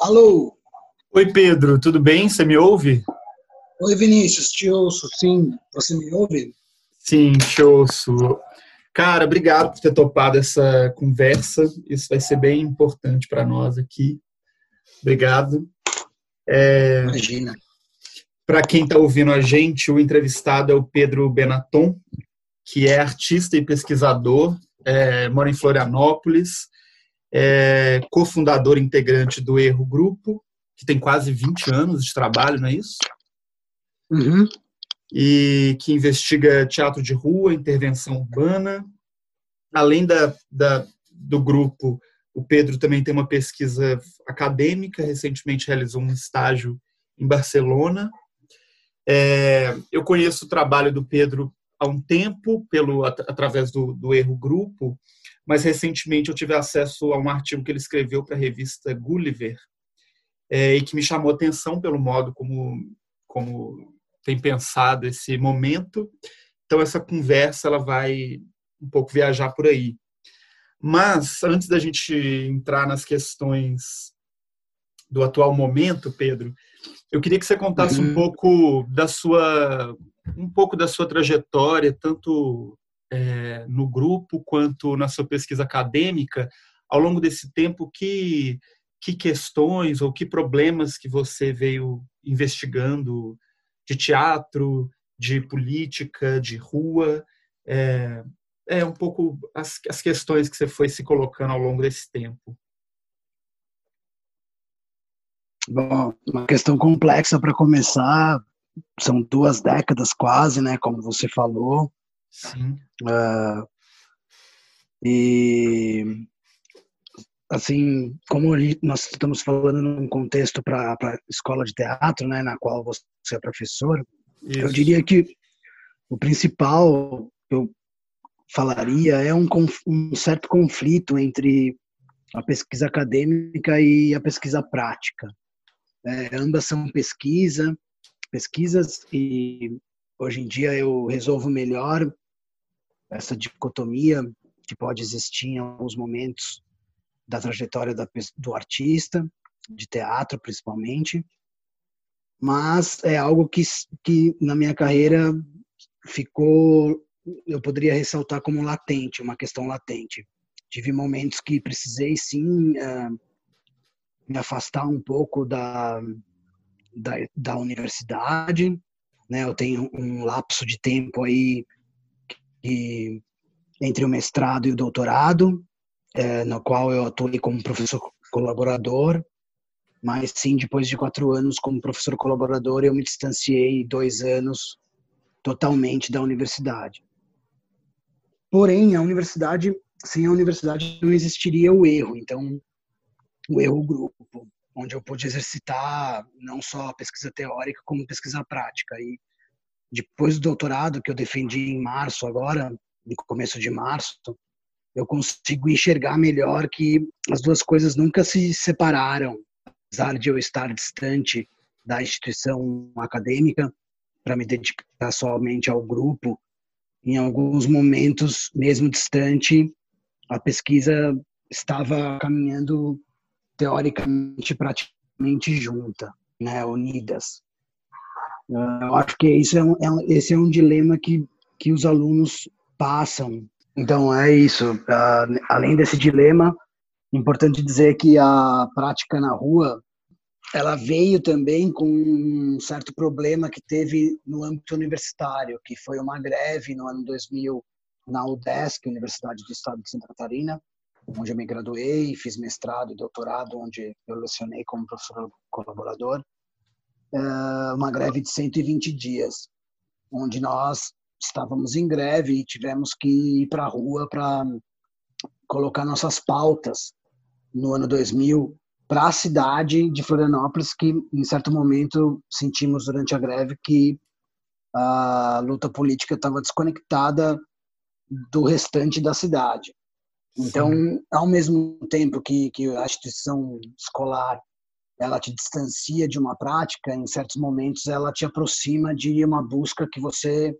Alô? Oi, Pedro, tudo bem? Você me ouve? Oi, Vinícius, te ouço, sim. Você me ouve? Sim, te ouço. Cara, obrigado por ter topado essa conversa. Isso vai ser bem importante para nós aqui. Obrigado. É... Imagina. Para quem está ouvindo a gente, o entrevistado é o Pedro Benaton, que é artista e pesquisador, é, mora em Florianópolis, é cofundador integrante do Erro Grupo, que tem quase 20 anos de trabalho, não é isso? Uhum. E que investiga teatro de rua, intervenção urbana. Além da, da, do grupo, o Pedro também tem uma pesquisa acadêmica, recentemente realizou um estágio em Barcelona. É, eu conheço o trabalho do Pedro há um tempo, pelo através do, do Erro Grupo, mas recentemente eu tive acesso a um artigo que ele escreveu para a revista Gulliver é, e que me chamou atenção pelo modo como, como tem pensado esse momento. Então essa conversa ela vai um pouco viajar por aí. Mas antes da gente entrar nas questões do atual momento, Pedro, eu queria que você contasse uhum. um pouco da sua um pouco da sua trajetória, tanto é, no grupo quanto na sua pesquisa acadêmica, ao longo desse tempo, que, que questões ou que problemas que você veio investigando de teatro, de política, de rua, é, é um pouco as, as questões que você foi se colocando ao longo desse tempo. Bom, uma questão complexa para começar, são duas décadas quase, né, como você falou. Sim. Uh, e assim, como nós estamos falando num contexto para escola de teatro, né, na qual você é professor, Isso. eu diria que o principal eu falaria é um, um certo conflito entre a pesquisa acadêmica e a pesquisa prática. É, ambas são pesquisa, pesquisas e hoje em dia eu resolvo melhor essa dicotomia que pode existir em alguns momentos da trajetória da, do artista, de teatro principalmente, mas é algo que, que na minha carreira ficou, eu poderia ressaltar como latente, uma questão latente. Tive momentos que precisei sim uh, me afastar um pouco da, da, da universidade, né? Eu tenho um lapso de tempo aí que, entre o mestrado e o doutorado, é, no qual eu atuei como professor colaborador, mas sim, depois de quatro anos como professor colaborador, eu me distanciei dois anos totalmente da universidade. Porém, a universidade, sem a universidade não existiria o erro, então o erro grupo, onde eu pude exercitar não só a pesquisa teórica, como pesquisa prática. E depois do doutorado, que eu defendi em março agora, no começo de março, eu consigo enxergar melhor que as duas coisas nunca se separaram, apesar de eu estar distante da instituição acadêmica para me dedicar somente ao grupo. Em alguns momentos, mesmo distante, a pesquisa estava caminhando teoricamente praticamente junta, né, unidas. Ah, eu acho que isso é um, é, esse é um dilema que, que os alunos passam. Então é isso. Uh, além desse dilema, importante dizer que a prática na rua ela veio também com um certo problema que teve no âmbito universitário, que foi uma greve no ano 2000 na UDESC, Universidade do Estado de Santa Catarina, onde eu me graduei, fiz mestrado e doutorado, onde eu lecionei como professor colaborador, uma greve de 120 dias, onde nós estávamos em greve e tivemos que ir para a rua para colocar nossas pautas no ano 2000 para a cidade de Florianópolis, que em certo momento sentimos durante a greve que a luta política estava desconectada do restante da cidade. Então, ao mesmo tempo que, que a instituição escolar ela te distancia de uma prática, em certos momentos ela te aproxima de uma busca que você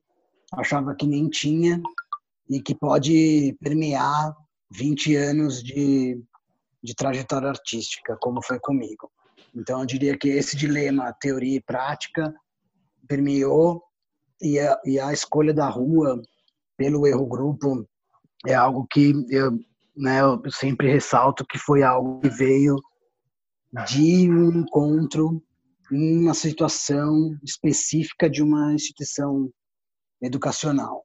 achava que nem tinha e que pode permear 20 anos de, de trajetória artística, como foi comigo. Então, eu diria que esse dilema, teoria e prática, permeou e a, e a escolha da rua pelo erro grupo é algo que eu, né, eu sempre ressalto que foi algo que veio de um encontro em uma situação específica de uma instituição educacional.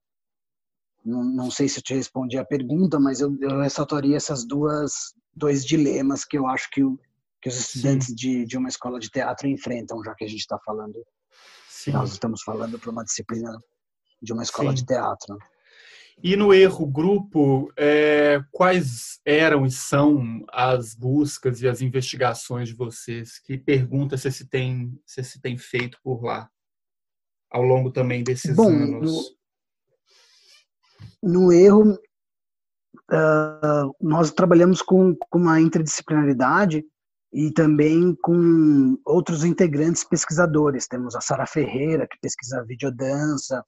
Não, não sei se eu te respondi a pergunta, mas eu, eu ressaltaria essas duas dois dilemas que eu acho que, o, que os estudantes de, de uma escola de teatro enfrentam, já que a gente está falando, Sim. nós estamos falando para uma disciplina de uma escola Sim. de teatro. E no erro grupo, é, quais eram e são as buscas e as investigações de vocês? Que pergunta se se tem, se se tem feito por lá ao longo também desses Bom, anos? No, no erro, uh, nós trabalhamos com, com uma interdisciplinaridade e também com outros integrantes pesquisadores. Temos a Sara Ferreira, que pesquisa videodança,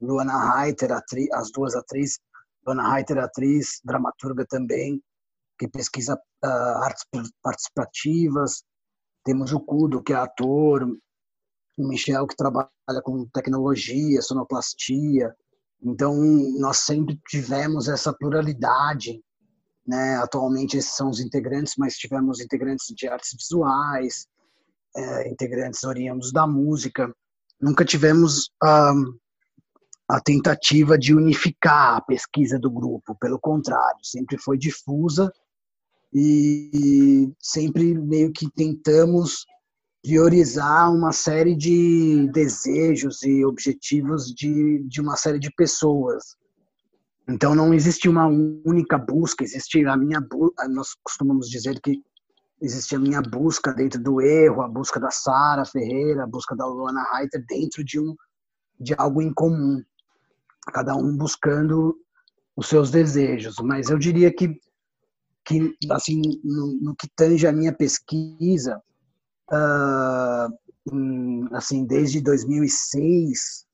Luana Reiter, atriz, as duas atrizes, Luana Reiter, atriz, dramaturga também, que pesquisa uh, artes participativas. Temos o Cudo, que é ator, o Michel, que trabalha com tecnologia, sonoplastia. Então, nós sempre tivemos essa pluralidade. Né? Atualmente, esses são os integrantes, mas tivemos integrantes de artes visuais, é, integrantes oriundos da música. Nunca tivemos ah, a tentativa de unificar a pesquisa do grupo, pelo contrário, sempre foi difusa e sempre meio que tentamos priorizar uma série de desejos e objetivos de, de uma série de pessoas. Então não existe uma única busca, existe a minha nós costumamos dizer que existe a minha busca dentro do erro, a busca da Sara Ferreira, a busca da Luana Reiter dentro de um de algo em comum cada um buscando os seus desejos. Mas eu diria que, que assim, no, no que tange a minha pesquisa, uh, assim, desde 2006,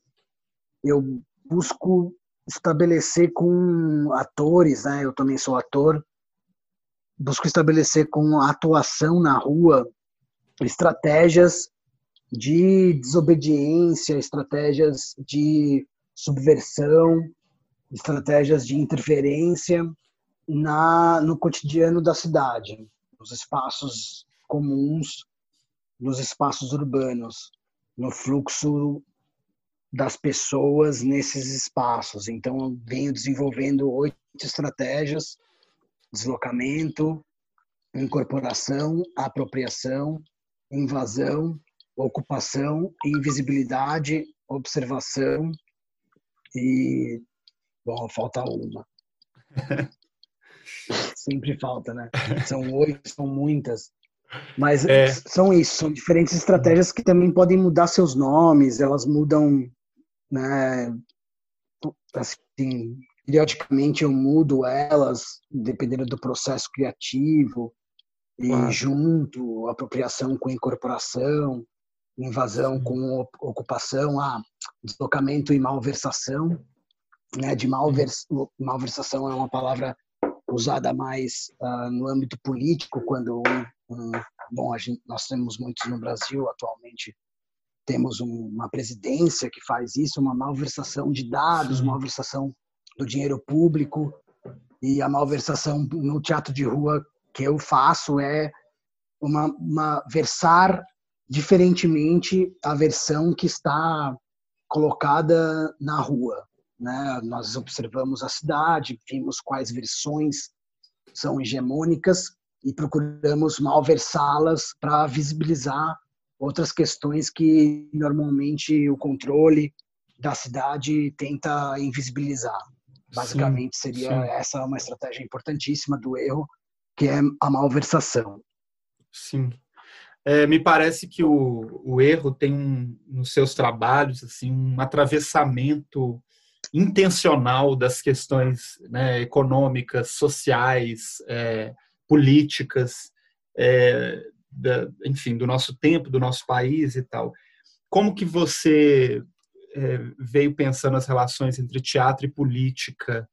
eu busco estabelecer com atores, né? Eu também sou ator. Busco estabelecer com a atuação na rua estratégias de desobediência, estratégias de subversão, estratégias de interferência na no cotidiano da cidade, nos espaços comuns, nos espaços urbanos, no fluxo das pessoas nesses espaços. Então, venho desenvolvendo oito estratégias: deslocamento, incorporação, apropriação, invasão, ocupação, invisibilidade, observação, e, bom, falta uma. Sempre falta, né? São oito, são muitas. Mas é. são isso, são diferentes estratégias que também podem mudar seus nomes, elas mudam, né? Assim, periodicamente eu mudo elas, dependendo do processo criativo, e claro. junto, apropriação com incorporação, invasão com ocupação, a deslocamento e malversação. Né, de malvers, malversação é uma palavra usada mais uh, no âmbito político, quando um, bom, gente, nós temos muitos no Brasil atualmente, temos um, uma presidência que faz isso, uma malversação de dados, malversação do dinheiro público, e a malversação no teatro de rua que eu faço é uma, uma versar diferentemente a versão que está colocada na rua. Né? Nós observamos a cidade, vimos quais versões são hegemônicas e procuramos malversá-las para visibilizar outras questões que normalmente o controle da cidade tenta invisibilizar. Basicamente sim, seria sim. essa uma estratégia importantíssima do erro, que é a malversação. Sim. É, me parece que o, o erro tem um, nos seus trabalhos assim um atravessamento intencional das questões né, econômicas, sociais, é, políticas, é, da, enfim, do nosso tempo, do nosso país e tal. Como que você é, veio pensando as relações entre teatro e política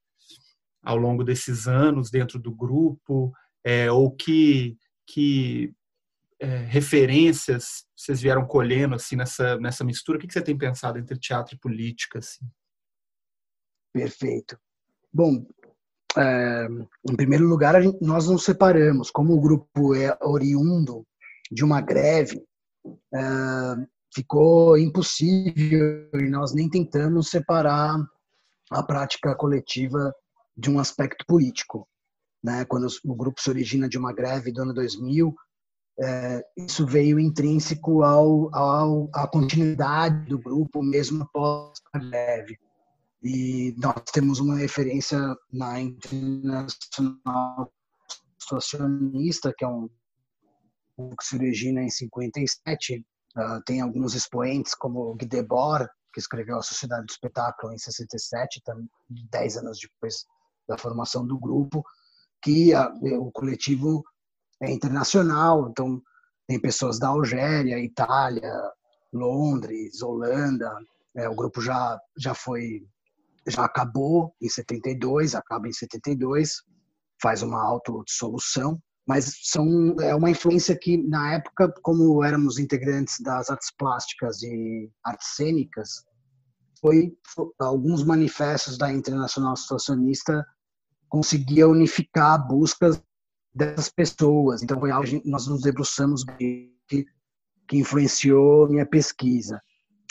ao longo desses anos dentro do grupo, é, ou que que é, referências vocês vieram colhendo assim nessa nessa mistura? O que, que você tem pensado entre teatro e política? Assim? Perfeito. Bom, é, em primeiro lugar, gente, nós nos separamos. Como o grupo é oriundo de uma greve, é, ficou impossível e nós nem tentamos separar a prática coletiva de um aspecto político. Né? Quando o grupo se origina de uma greve do ano 2000, é, isso veio intrínseco ao, ao, à continuidade do grupo mesmo após a greve. E nós temos uma referência na Internacional Situacionista, que é um que se origina em 57. Uh, ah, tem alguns expoentes, como Guy Debord, que escreveu A Sociedade do Espetáculo em 67, dez anos depois da formação do grupo, que a, o coletivo é internacional, então tem pessoas da Algéria, Itália, Londres, Holanda. É, o grupo já, já foi já acabou em 72, acaba em 72, faz uma autodissolução, mas são, é uma influência que, na época, como éramos integrantes das artes plásticas e artes cênicas, foi, foi alguns manifestos da Internacional Situacionista conseguia unificar buscas dessas pessoas. Então, foi algo que nós nos debruçamos que, que influenciou minha pesquisa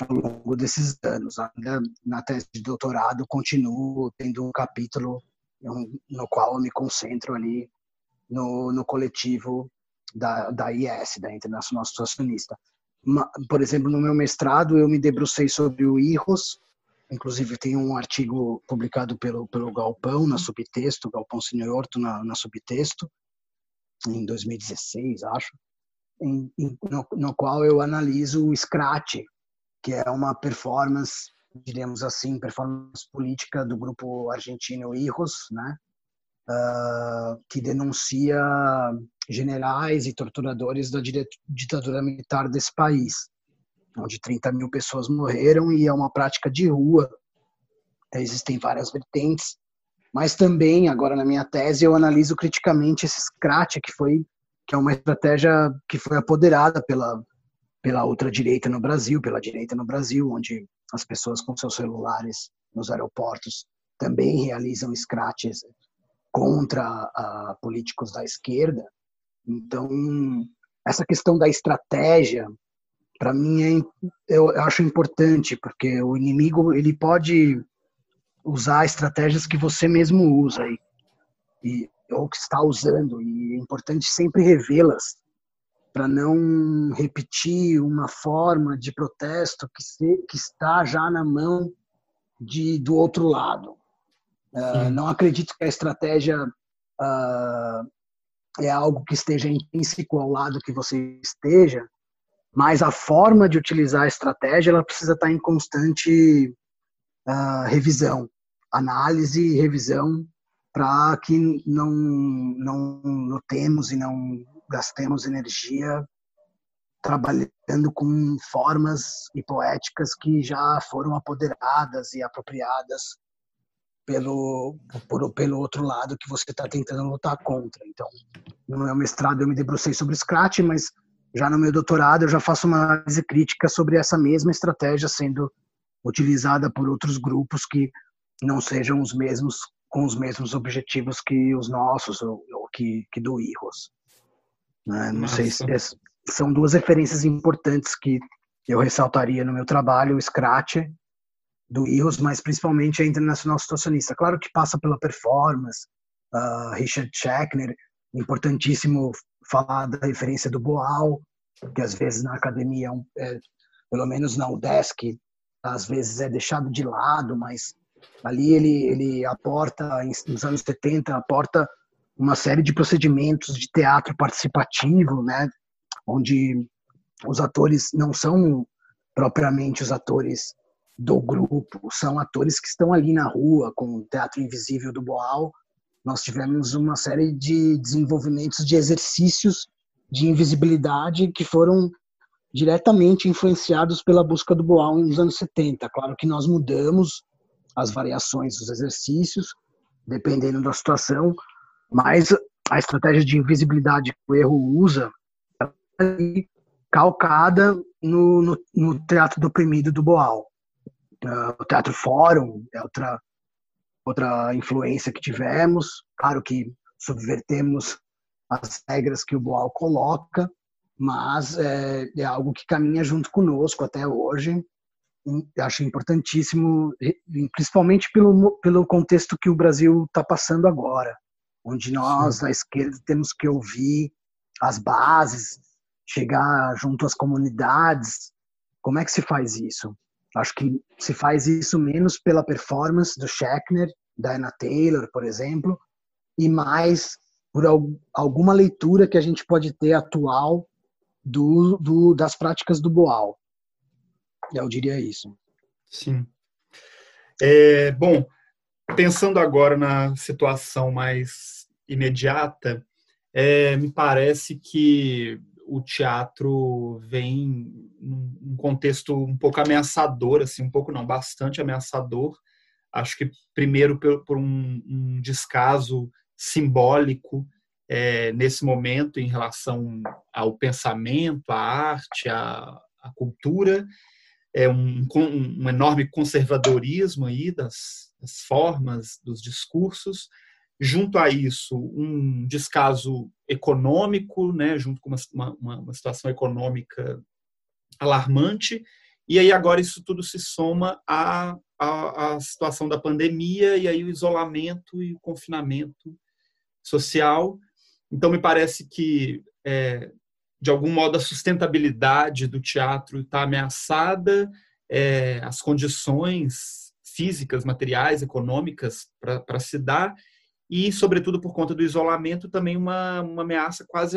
ao longo desses anos. Ainda na tese de doutorado, continuo tendo um capítulo no qual eu me concentro ali no, no coletivo da, da IS, da Internacional Situacionista. Por exemplo, no meu mestrado, eu me debrucei sobre o IROS, inclusive tem um artigo publicado pelo, pelo Galpão, na Subtexto, Galpão Horto na, na Subtexto, em 2016, acho, em, em, no, no, qual eu analiso o Scratch, que é uma performance, diríamos assim, performance política do grupo argentino IROS, né? Uh, que denuncia generais e torturadores da ditadura militar desse país, onde 30 mil pessoas morreram e é uma prática de rua. Existem várias vertentes, mas também, agora na minha tese, eu analiso criticamente esse SCRAT, que foi que é uma estratégia que foi apoderada pela pela ultradireita no Brasil, pela direita no Brasil, onde as pessoas com seus celulares nos aeroportos também realizam scratches contra uh, políticos da esquerda. Então, essa questão da estratégia, para mim, é, eu acho importante, porque o inimigo ele pode usar estratégias que você mesmo usa e, e ou que está usando, e é importante sempre revê-las para não repetir uma forma de protesto que, se, que está já na mão de, do outro lado. Uh, não acredito que a estratégia uh, é algo que esteja intrínseco ao lado que você esteja, mas a forma de utilizar a estratégia ela precisa estar em constante uh, revisão, análise e revisão para que não não notemos e não gastemos energia trabalhando com formas e poéticas que já foram apoderadas e apropriadas pelo por, pelo outro lado que você está tentando lutar contra. Então, no meu mestrado eu me debrucei sobre Scratch, mas já no meu doutorado eu já faço uma análise crítica sobre essa mesma estratégia sendo utilizada por outros grupos que não sejam os mesmos com os mesmos objetivos que os nossos ou, ou que, que do IROS. Né? Não sei se é, são duas referências importantes que eu ressaltaria no meu trabalho, o Scratch do IROS, mas principalmente a Internacional Situacionista. Claro que passa pela performance, uh, Richard Schechner, importantíssimo falar da referência do Boal, que às vezes na academia, é, pelo menos na UDESC, às vezes é deixado de lado, mas ali ele, ele aporta, nos anos 70, aporta uma série de procedimentos de teatro participativo, né, onde os atores não são propriamente os atores do grupo, são atores que estão ali na rua com o Teatro Invisível do Boal. Nós tivemos uma série de desenvolvimentos de exercícios de invisibilidade que foram diretamente influenciados pela busca do Boal nos anos 70. Claro que nós mudamos as variações dos exercícios, dependendo da situação, mas a estratégia de invisibilidade que o erro usa calcada no, no, no Teatro do Oprimido do Boal. Uh, o Teatro Fórum é outra, outra influência que tivemos. Claro que subvertemos as regras que o Boal coloca, mas é, é algo que caminha junto conosco até hoje. Acho importantíssimo, principalmente pelo, pelo contexto que o Brasil está passando agora, onde nós, Sim. da esquerda, temos que ouvir as bases, chegar junto às comunidades. Como é que se faz isso? Acho que se faz isso menos pela performance do Schechner, da Anna Taylor, por exemplo, e mais por alguma leitura que a gente pode ter atual do, do, das práticas do Boal. Eu diria isso. Sim. É, bom, pensando agora na situação mais imediata, é, me parece que o teatro vem num contexto um pouco ameaçador, assim, um pouco não, bastante ameaçador. Acho que primeiro por, por um, um, descaso simbólico é, nesse momento em relação ao pensamento, à arte, à, à cultura, é um, um, enorme conservadorismo aí das, das formas, dos discursos, junto a isso um descaso econômico, né, junto com uma, uma, uma, situação econômica alarmante, e aí agora isso tudo se soma à, à, à, situação da pandemia e aí o isolamento e o confinamento social. Então me parece que é, de algum modo a sustentabilidade do teatro está ameaçada, é, as condições físicas, materiais, econômicas para se dar e, sobretudo, por conta do isolamento, também uma, uma ameaça quase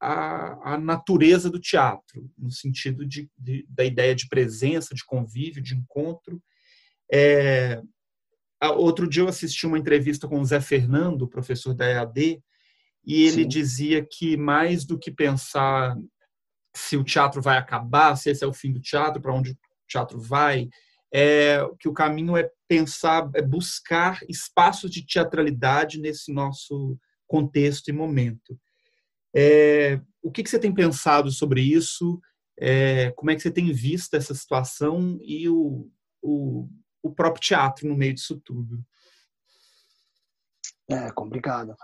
à, natureza do teatro, no sentido de, de, da ideia de presença, de convívio, de encontro. É, outro dia eu assisti uma entrevista com o Zé Fernando, professor da EAD, e ele Sim. dizia que mais do que pensar se o teatro vai acabar, se esse é o fim do teatro, para onde o teatro vai, é, que o caminho é pensar, é buscar espaços de teatralidade nesse nosso contexto e momento. É, o que, que, você tem pensado sobre isso? É, como é que você tem visto essa situação e o, o, o próprio teatro no meio disso tudo? É complicado.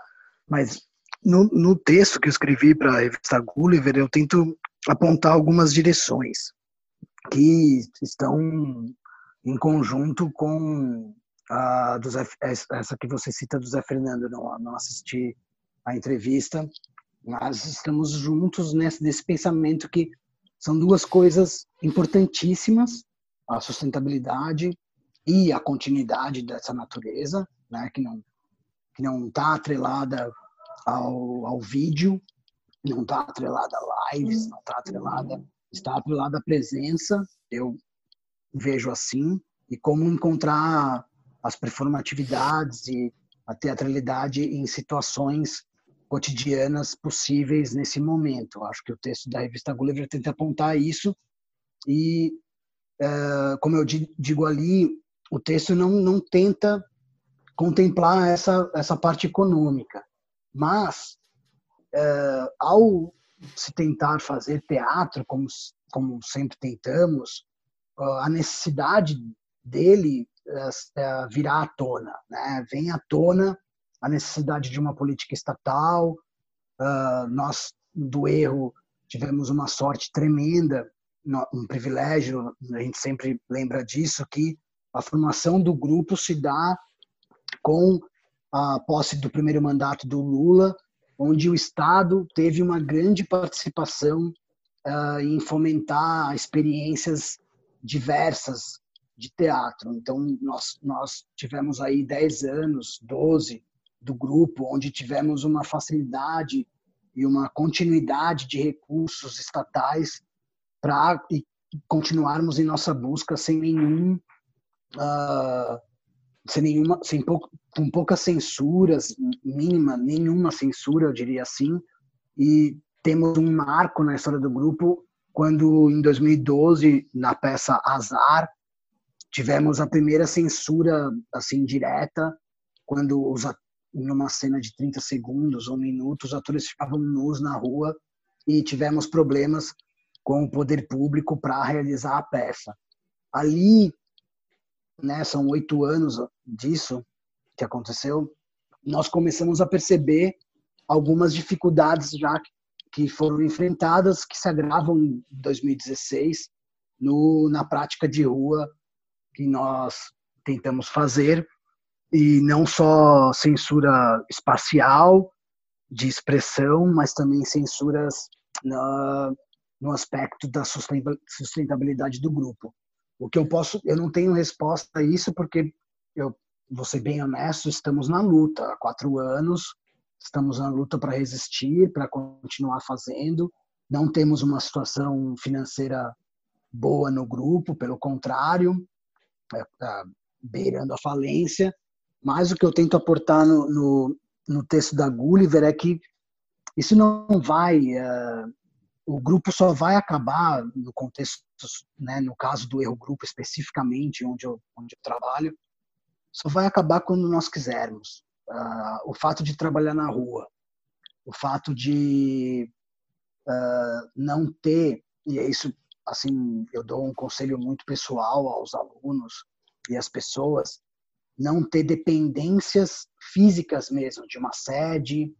Mas no, no texto que eu escrevi para a revista Gulliver, eu tento apontar algumas direções que estão em conjunto com a do Zé, essa que você cita do Zé Fernando. Não, não assisti a entrevista, mas estamos juntos nesse, nesse pensamento que são duas coisas importantíssimas: a sustentabilidade e a continuidade dessa natureza, né, que não que não está atrelada ao, ao vídeo, não está atrelada a lives, não está atrelada, está atrelada à presença. Eu vejo assim, e como encontrar as performatividades e a teatralidade em situações cotidianas possíveis nesse momento. Acho que o texto da revista Gulliver tenta apontar isso e, é, como eu digo ali, o texto não, não tenta contemplar essa, essa parte econômica, mas é, ao se tentar fazer teatro, como, como sempre tentamos, a necessidade dele uh, virá à tona, né? Vem à tona a necessidade de uma política estatal. Nós do erro tivemos uma sorte tremenda, um privilégio. A gente sempre lembra disso que a formação do grupo se dá com a posse do primeiro mandato do Lula, onde o Estado teve uma grande participação uh, em fomentar experiências diversas de teatro. Então, nós, nós tivemos aí 10 anos, 12 do grupo, onde tivemos uma facilidade e uma continuidade de recursos estatais para continuarmos em nossa busca sem nenhum uh, sem nenhuma sem pouco, com poucas censuras mínima nenhuma censura eu diria assim e temos um marco na história do grupo quando em 2012 na peça Azar tivemos a primeira censura assim direta quando os numa cena de 30 segundos ou minutos os atores ficavam nus na rua e tivemos problemas com o poder público para realizar a peça. Ali, né, são oito anos disso que aconteceu, nós começamos a perceber algumas dificuldades já que foram enfrentadas, que se agravam em 2016 no, na prática de rua que nós tentamos fazer, e não só censura espacial, de expressão, mas também censuras na, no aspecto da sustentabilidade do grupo. O que eu posso, eu não tenho resposta a isso porque eu vou ser bem honesto, estamos na luta há quatro anos, estamos na luta para resistir, para continuar fazendo. Não temos uma situação financeira boa no grupo, pelo contrário, é, tá beirando a falência. Mas o que eu tento aportar no, no, no texto da Gulliver é que isso não vai, uh, o grupo só vai acabar no contexto, né, no caso do erro grupo especificamente, onde eu, onde eu trabalho, só vai acabar quando nós quisermos. Uh, o fato de trabalhar na rua, o fato de uh, não ter, e é isso, assim, eu dou um conselho muito pessoal aos alunos e às pessoas, não ter dependências físicas mesmo, de uma sede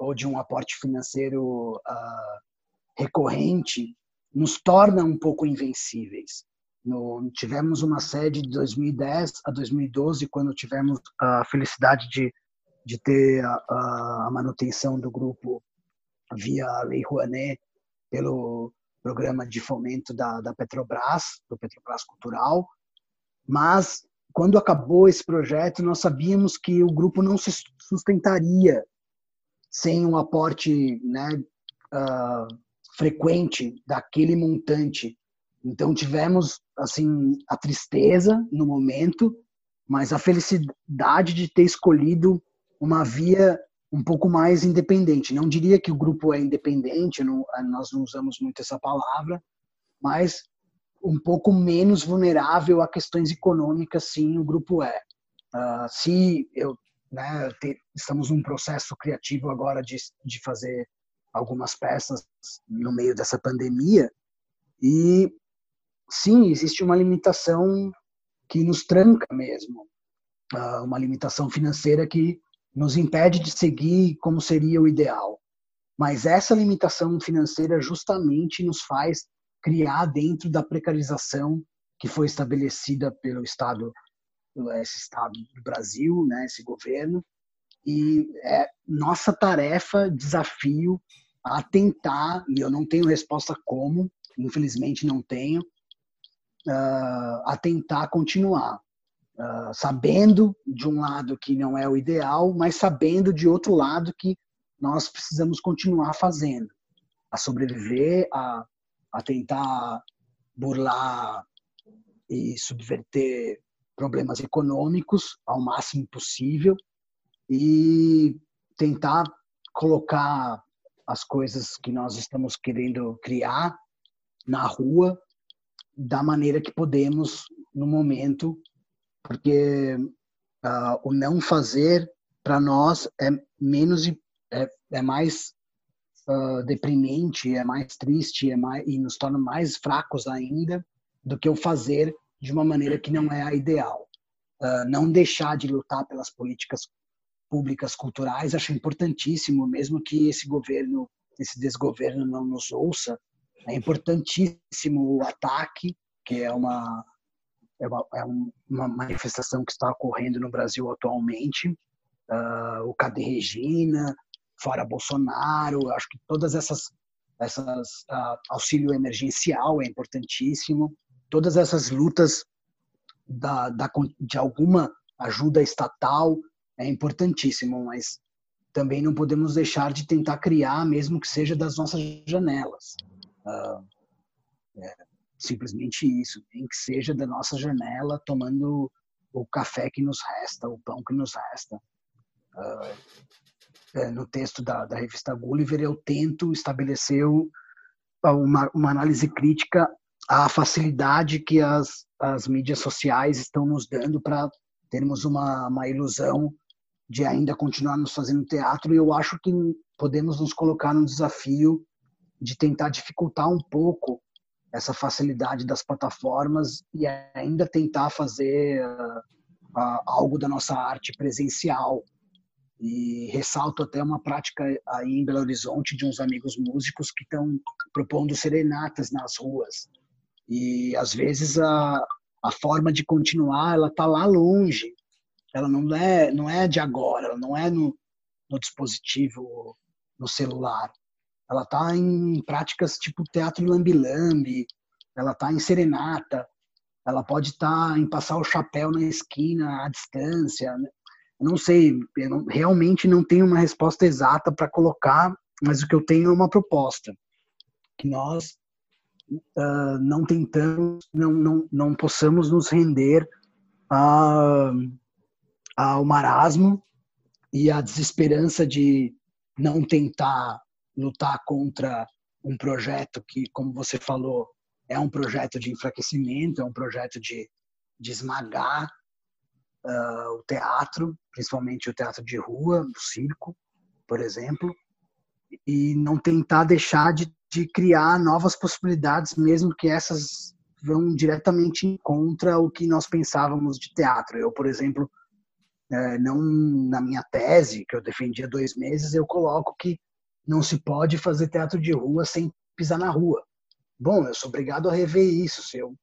ou de um aporte financeiro uh, recorrente, nos torna um pouco invencíveis. No, tivemos uma sede de 2010 a 2012, quando tivemos a felicidade de, de ter a, a manutenção do grupo via Lei Rouanet, pelo programa de fomento da, da Petrobras, do Petrobras Cultural, mas quando acabou esse projeto, nós sabíamos que o grupo não se sustentaria sem um aporte né, uh, frequente daquele montante. Então tivemos assim a tristeza no momento, mas a felicidade de ter escolhido uma via um pouco mais independente. Não diria que o grupo é independente, não, nós não usamos muito essa palavra, mas um pouco menos vulnerável a questões econômicas, sim, o grupo é. Uh, se eu, né, te, estamos num processo criativo agora de, de fazer algumas peças no meio dessa pandemia e sim existe uma limitação que nos tranca mesmo, uh, uma limitação financeira que nos impede de seguir como seria o ideal. Mas essa limitação financeira justamente nos faz criar dentro da precarização que foi estabelecida pelo Estado, esse Estado do Brasil, né, esse governo, e é nossa tarefa, desafio, a tentar, e eu não tenho resposta como, infelizmente não tenho, uh, a tentar continuar. Uh, sabendo de um lado que não é o ideal, mas sabendo de outro lado que nós precisamos continuar fazendo, a sobreviver, a a tentar burlar e subverter problemas econômicos ao máximo possível e tentar colocar as coisas que nós estamos querendo criar na rua da maneira que podemos no momento, porque uh, o não fazer para nós é menos é, é mais uh, deprimente, é mais triste é mais, e nos torna mais fracos ainda do que o fazer de uma maneira que não é a ideal. Uh, não deixar de lutar pelas políticas públicas culturais acho importantíssimo, mesmo que esse governo, esse desgoverno não nos ouça, é importantíssimo o ataque, que é uma, é uma, é uma manifestação que está ocorrendo no Brasil atualmente, uh, o Cadê Regina, fora Bolsonaro, acho que todas essas, essas uh, auxílio emergencial é importantíssimo, todas essas lutas da, da, de alguma ajuda estatal é importantíssimo, mas também não podemos deixar de tentar criar, mesmo que seja das nossas janelas. Uh, é, simplesmente isso, tem que seja da nossa janela, tomando o café que nos resta, o pão que nos resta. Uh, no texto da, da revista Gulliver, eu tento estabelecer uma, uma análise crítica à facilidade que as, as mídias sociais estão nos dando para termos uma, uma ilusão de ainda continuar nos fazendo teatro. E eu acho que podemos nos colocar num desafio de tentar dificultar um pouco essa facilidade das plataformas e ainda tentar fazer uh, uh, algo da nossa arte presencial. E ressalto até uma prática aí em Belo Horizonte de uns amigos músicos que estão propondo serenatas nas ruas. E às vezes a, a forma de continuar ela está lá longe. Ela não é não é de agora, ela não é no, no dispositivo no celular ela está em práticas tipo teatro lambi-lambi, ela está em serenata, ela pode estar tá em passar o chapéu na esquina à distância. Né? Eu não sei, eu não, realmente não tenho uma resposta exata para colocar, mas o que eu tenho é uma proposta que nós uh, não tentamos, não, não, não possamos nos render a, ao marasmo e à desesperança de não tentar lutar contra um projeto que, como você falou, é um projeto de enfraquecimento, é um projeto de, de esmagar uh, o teatro, principalmente o teatro de rua, o circo, por exemplo, e não tentar deixar de, de criar novas possibilidades, mesmo que essas vão diretamente contra o que nós pensávamos de teatro. Eu, por exemplo, não na minha tese que eu defendi há dois meses, eu coloco que não se pode fazer teatro de rua sem pisar na rua. Bom, eu sou obrigado a rever isso. Se eu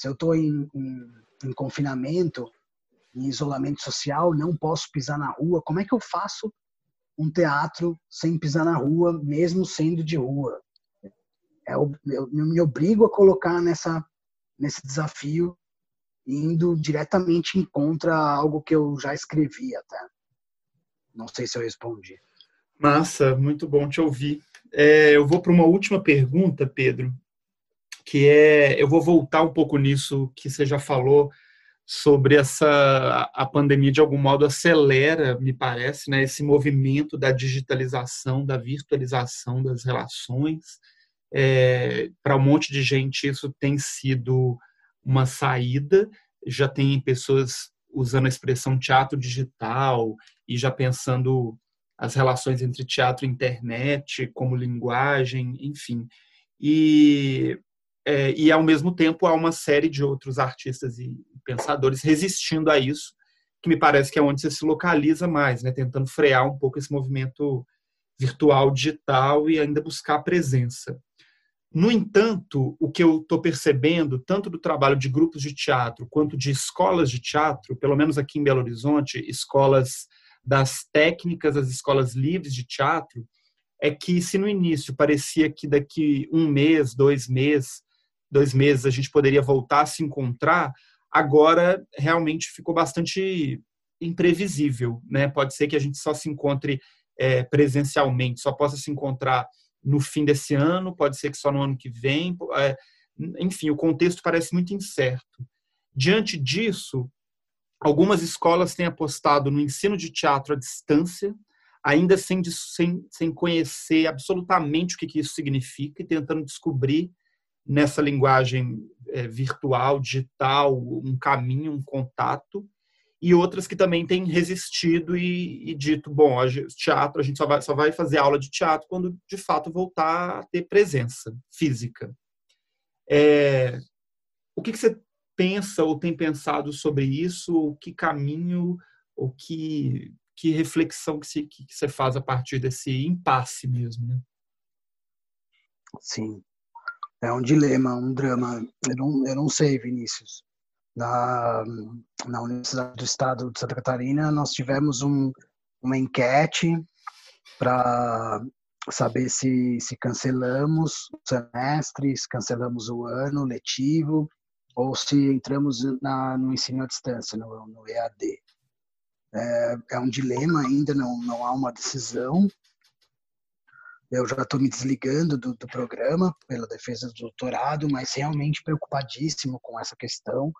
se eu estou em, em, em confinamento, em isolamento social, não posso pisar na rua. Como é que eu faço um teatro sem pisar na rua, mesmo sendo de rua? É, eu, eu me obrigo a colocar nessa nesse desafio, indo diretamente em contra algo que eu já escrevi até. Não sei se eu respondi. Massa, muito bom te ouvir. É, eu vou para uma última pergunta, Pedro, que é, eu vou voltar um pouco nisso que você já falou sobre essa a pandemia de algum modo acelera, me parece, né, esse movimento da digitalização, da virtualização das relações. É, para um monte de gente isso tem sido uma saída. Já tem pessoas usando a expressão teatro digital e já pensando as relações entre teatro e internet como linguagem, enfim. E, é, e ao mesmo tempo há uma série de outros artistas e pensadores resistindo a isso, que me parece que é onde você se localiza mais, né? tentando frear um pouco esse movimento virtual, digital e ainda buscar a presença. No entanto, o que eu estou percebendo, tanto do trabalho de grupos de teatro quanto de escolas de teatro, pelo menos aqui em Belo Horizonte, escolas das técnicas das escolas livres de teatro é que se no início parecia que daqui um mês, dois meses, dois meses a gente poderia voltar a se encontrar, agora realmente ficou bastante imprevisível, né? Pode ser que a gente só se encontre é, presencialmente, só possa se encontrar no fim desse ano, pode ser que só no ano que vem, é, enfim, o contexto parece muito incerto. Diante disso, Algumas escolas têm apostado no ensino de teatro à distância, ainda sem, sem, sem conhecer absolutamente o que, que isso significa e tentando descobrir nessa linguagem é, virtual, digital, um caminho, um contato, e outras que também têm resistido e, e dito, bom, a teatro, a gente só vai, só vai fazer aula de teatro quando de fato voltar a ter presença física. É, o que, que você pensa ou tem pensado sobre isso? Ou que caminho, ou que, que reflexão que você, que você faz a partir desse impasse mesmo? Né? Sim, é um dilema, um drama. Eu não, eu não sei, Vinícius. Na, na Universidade do Estado de Santa Catarina, nós tivemos um, uma enquete para saber se, se cancelamos semestres, cancelamos o ano letivo ou se entramos na, no ensino à distância, no, no EAD. É, é, um dilema ainda, não, não há uma decisão. Eu já estou me desligando do, do, programa pela defesa do doutorado, mas realmente preocupadíssimo com essa questão.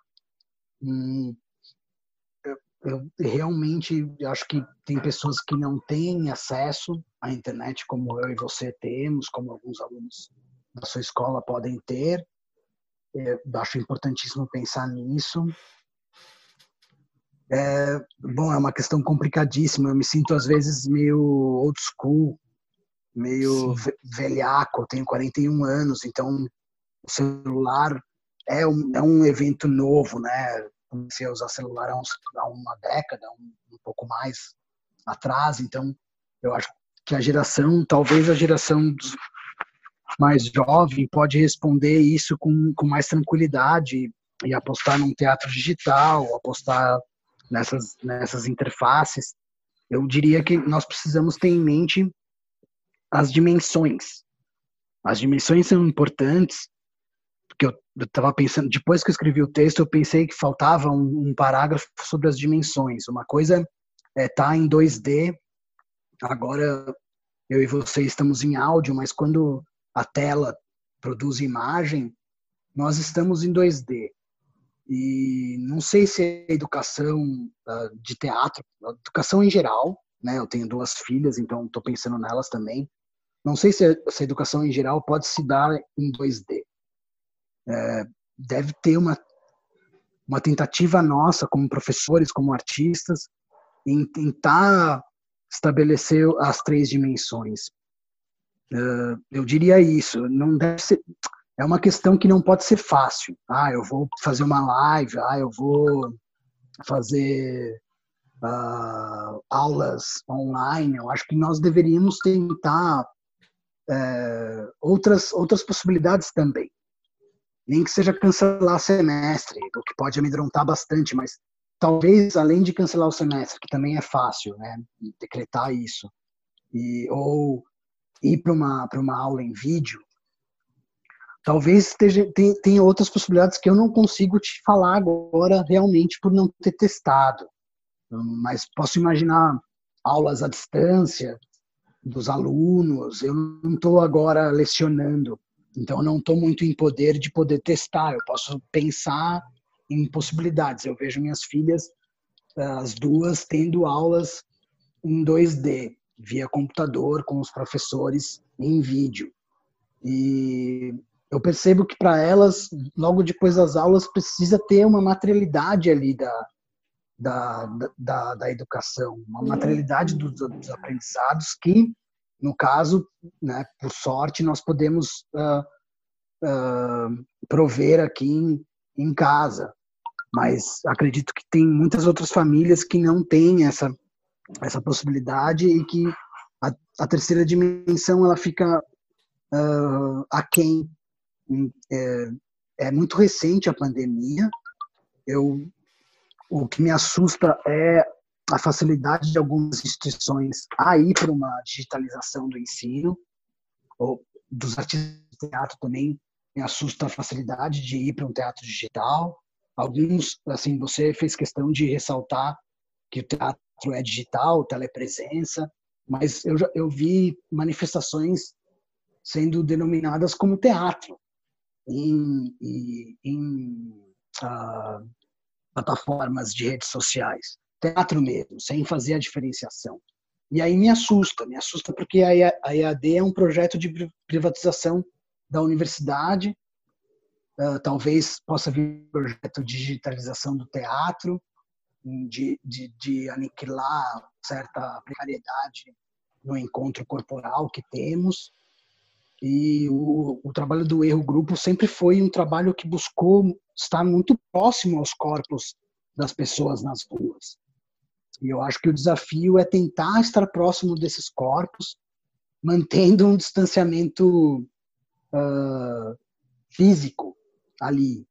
Eu, eu realmente acho que tem pessoas que não têm acesso à internet como eu e você temos, como alguns alunos da sua escola podem ter, é, acho importantíssimo pensar nisso. É, bom, é uma questão complicadíssima. Eu me sinto às vezes meio old school meio Sim. velhaco, eu tenho 41 anos, então o celular é um, é um evento novo, né? Comecei a usar celular há, uns, há uma década, um, um pouco mais atrás, então eu acho que a geração, talvez a geração mais jovem pode responder isso com, com mais tranquilidade e apostar num teatro digital, apostar nessas, nessas interfaces. Eu diria que nós precisamos ter em mente as dimensões. As dimensões são importantes, porque eu estava pensando, depois que eu escrevi o texto, eu pensei que faltava um, um parágrafo sobre as dimensões. Uma coisa é tá em 2D, agora eu e você estamos em áudio, mas quando a tela produz imagem, nós estamos em 2D. E não sei se a educação uh, de teatro, a educação em geral, né? Eu tenho duas filhas, então estou pensando nelas também. Não sei se essa educação em geral pode se dar em 2D. É, deve ter uma, uma tentativa nossa, como professores, como artistas, em tentar estabelecer as três dimensões. Uh, eu diria isso. Não deve ser. É uma questão que não pode ser fácil. Ah, eu vou fazer uma live. Ah, eu vou fazer uh, aulas online. Eu acho que nós deveríamos tentar uh, outras outras possibilidades também. Nem que seja cancelar semestre, o que pode amedrontar bastante, mas talvez além de cancelar o semestre, que também é fácil, né, decretar isso, e ou ir para uma, uma aula em vídeo, talvez esteja, tem, tenha outras possibilidades que eu não consigo te falar agora realmente por não ter testado. Mas posso imaginar aulas à distância dos alunos. Eu não estou agora lecionando, então eu não estou muito em poder de poder testar. Eu posso pensar em possibilidades. Eu vejo minhas filhas, as duas, tendo aulas em 2D via computador com os professores em vídeo. E eu percebo que para elas, logo depois das aulas, precisa ter uma materialidade ali da, da, da, da educação, uma materialidade dos, dos, aprendizados que, no caso, né, por sorte, nós podemos uh, uh, prover aqui em, em casa. Mas acredito que tem muitas outras famílias que não têm essa essa possibilidade e que a, a terceira dimensão ela fica uh, aquém. É, é muito recente a pandemia. Eu, o que me assusta é a facilidade de algumas instituições a ir para uma digitalização do ensino, ou dos artistas de teatro também me assusta a facilidade de ir para um teatro digital. Alguns, assim, você fez questão de ressaltar que o teatro é digital, telepresença, mas eu, já, eu vi manifestações sendo denominadas como teatro em, em, em uh, plataformas de redes sociais. Teatro mesmo, sem fazer a diferenciação. E aí me assusta, me assusta porque a EAD é um projeto de privatização da universidade, uh, talvez possa vir um projeto de digitalização do teatro, de, de, de aniquilar certa precariedade no encontro corporal que temos. E o, o, trabalho do erro grupo sempre foi um trabalho que buscou estar muito próximo aos corpos das pessoas nas ruas. E eu acho que o desafio é tentar estar próximo desses corpos, mantendo um distanciamento uh, físico ali,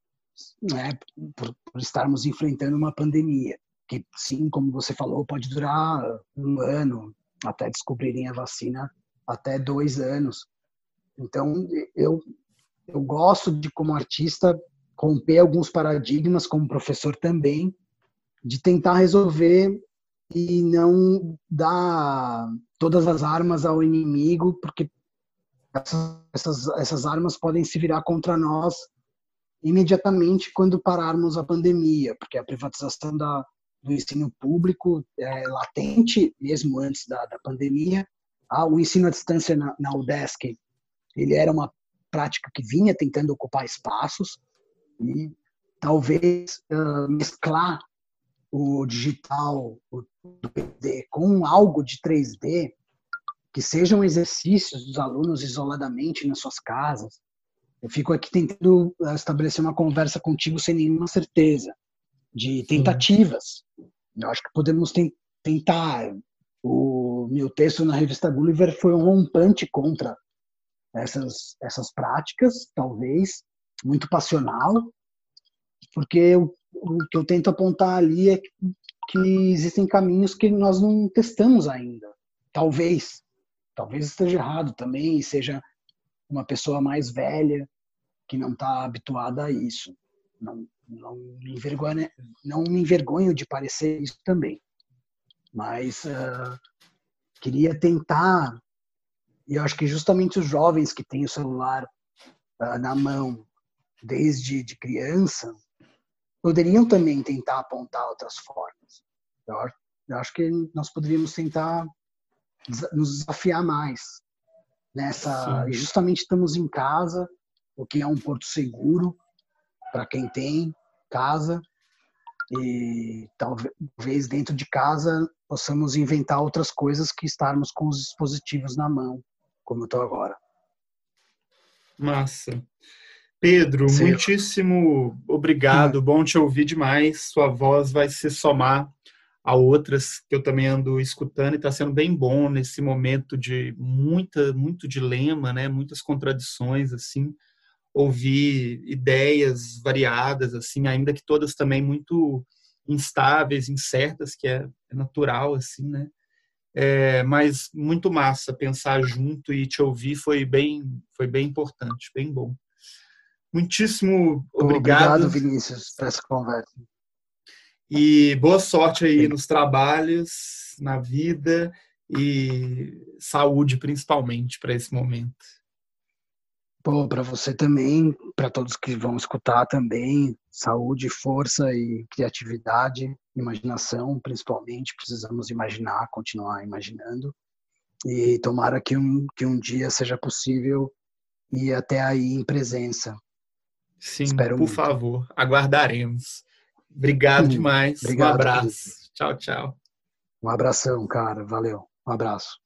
né, por, por, estarmos enfrentando uma pandemia, que sim, como você falou, pode durar um ano, até descobrirem a vacina, até dois anos. Então, eu, eu gosto de, como artista, romper alguns paradigmas, como professor também, de tentar resolver e não dar todas as armas ao inimigo, porque essas, essas, essas armas podem se virar contra nós imediatamente quando pararmos a pandemia, porque a privatização da, do ensino público é latente, mesmo antes da, da pandemia. Ah, o ensino à distância na, na UDESC, ele era uma prática que vinha tentando ocupar espaços e talvez uh, mesclar o digital, o 2D, com algo de 3D, que sejam exercícios dos alunos isoladamente nas suas casas. Eu fico aqui tentando eh, estabelecer uma conversa contigo sem nenhuma certeza, de tentativas. Eu acho que podemos tentar. O meu texto na revista Gulliver foi um rompante contra essas, essas práticas, talvez, muito passional, porque o, o que eu tento apontar ali é que, existem caminhos que nós não testamos ainda. Talvez, talvez esteja errado também e seja uma pessoa mais velha que não está habituada a isso. Não, não, me envergonho, não me envergonho de parecer isso também. Mas uh, queria tentar, e eu acho que justamente os jovens que têm o celular uh, na mão desde de criança poderiam também tentar apontar outras formas. Eu, acho que nós poderíamos tentar nos desafiar mais nessa. Sim. Justamente estamos em casa, o que é um porto seguro para quem tem casa e talvez dentro de casa possamos inventar outras coisas que estarmos com os dispositivos na mão, como eu estou agora. Massa. Pedro, Sim. muitíssimo obrigado. Bom te ouvir demais. Sua voz vai se somar a outras que eu também ando escutando e está sendo bem bom nesse momento de muita muito dilema, né? Muitas contradições assim. Ouvir ideias variadas assim, ainda que todas também muito instáveis, incertas, que é, é natural assim, né? É, mas muito massa pensar junto e te ouvir foi bem foi bem importante, bem bom. Muitíssimo obrigado. Obrigado, Vinícius, por essa conversa. E boa sorte aí nos trabalhos, na vida e saúde, principalmente, para esse momento. Pô, para você também, para todos que vão escutar também, saúde, força e criatividade, imaginação, principalmente, precisamos imaginar, continuar imaginando. E tomara que um, que um dia seja possível ir até aí em presença, Sim, Espero por muito. favor, aguardaremos. Obrigado hum, demais. Obrigado, um abraço. Tchau, tchau. Um abração, cara. Valeu. Um abraço.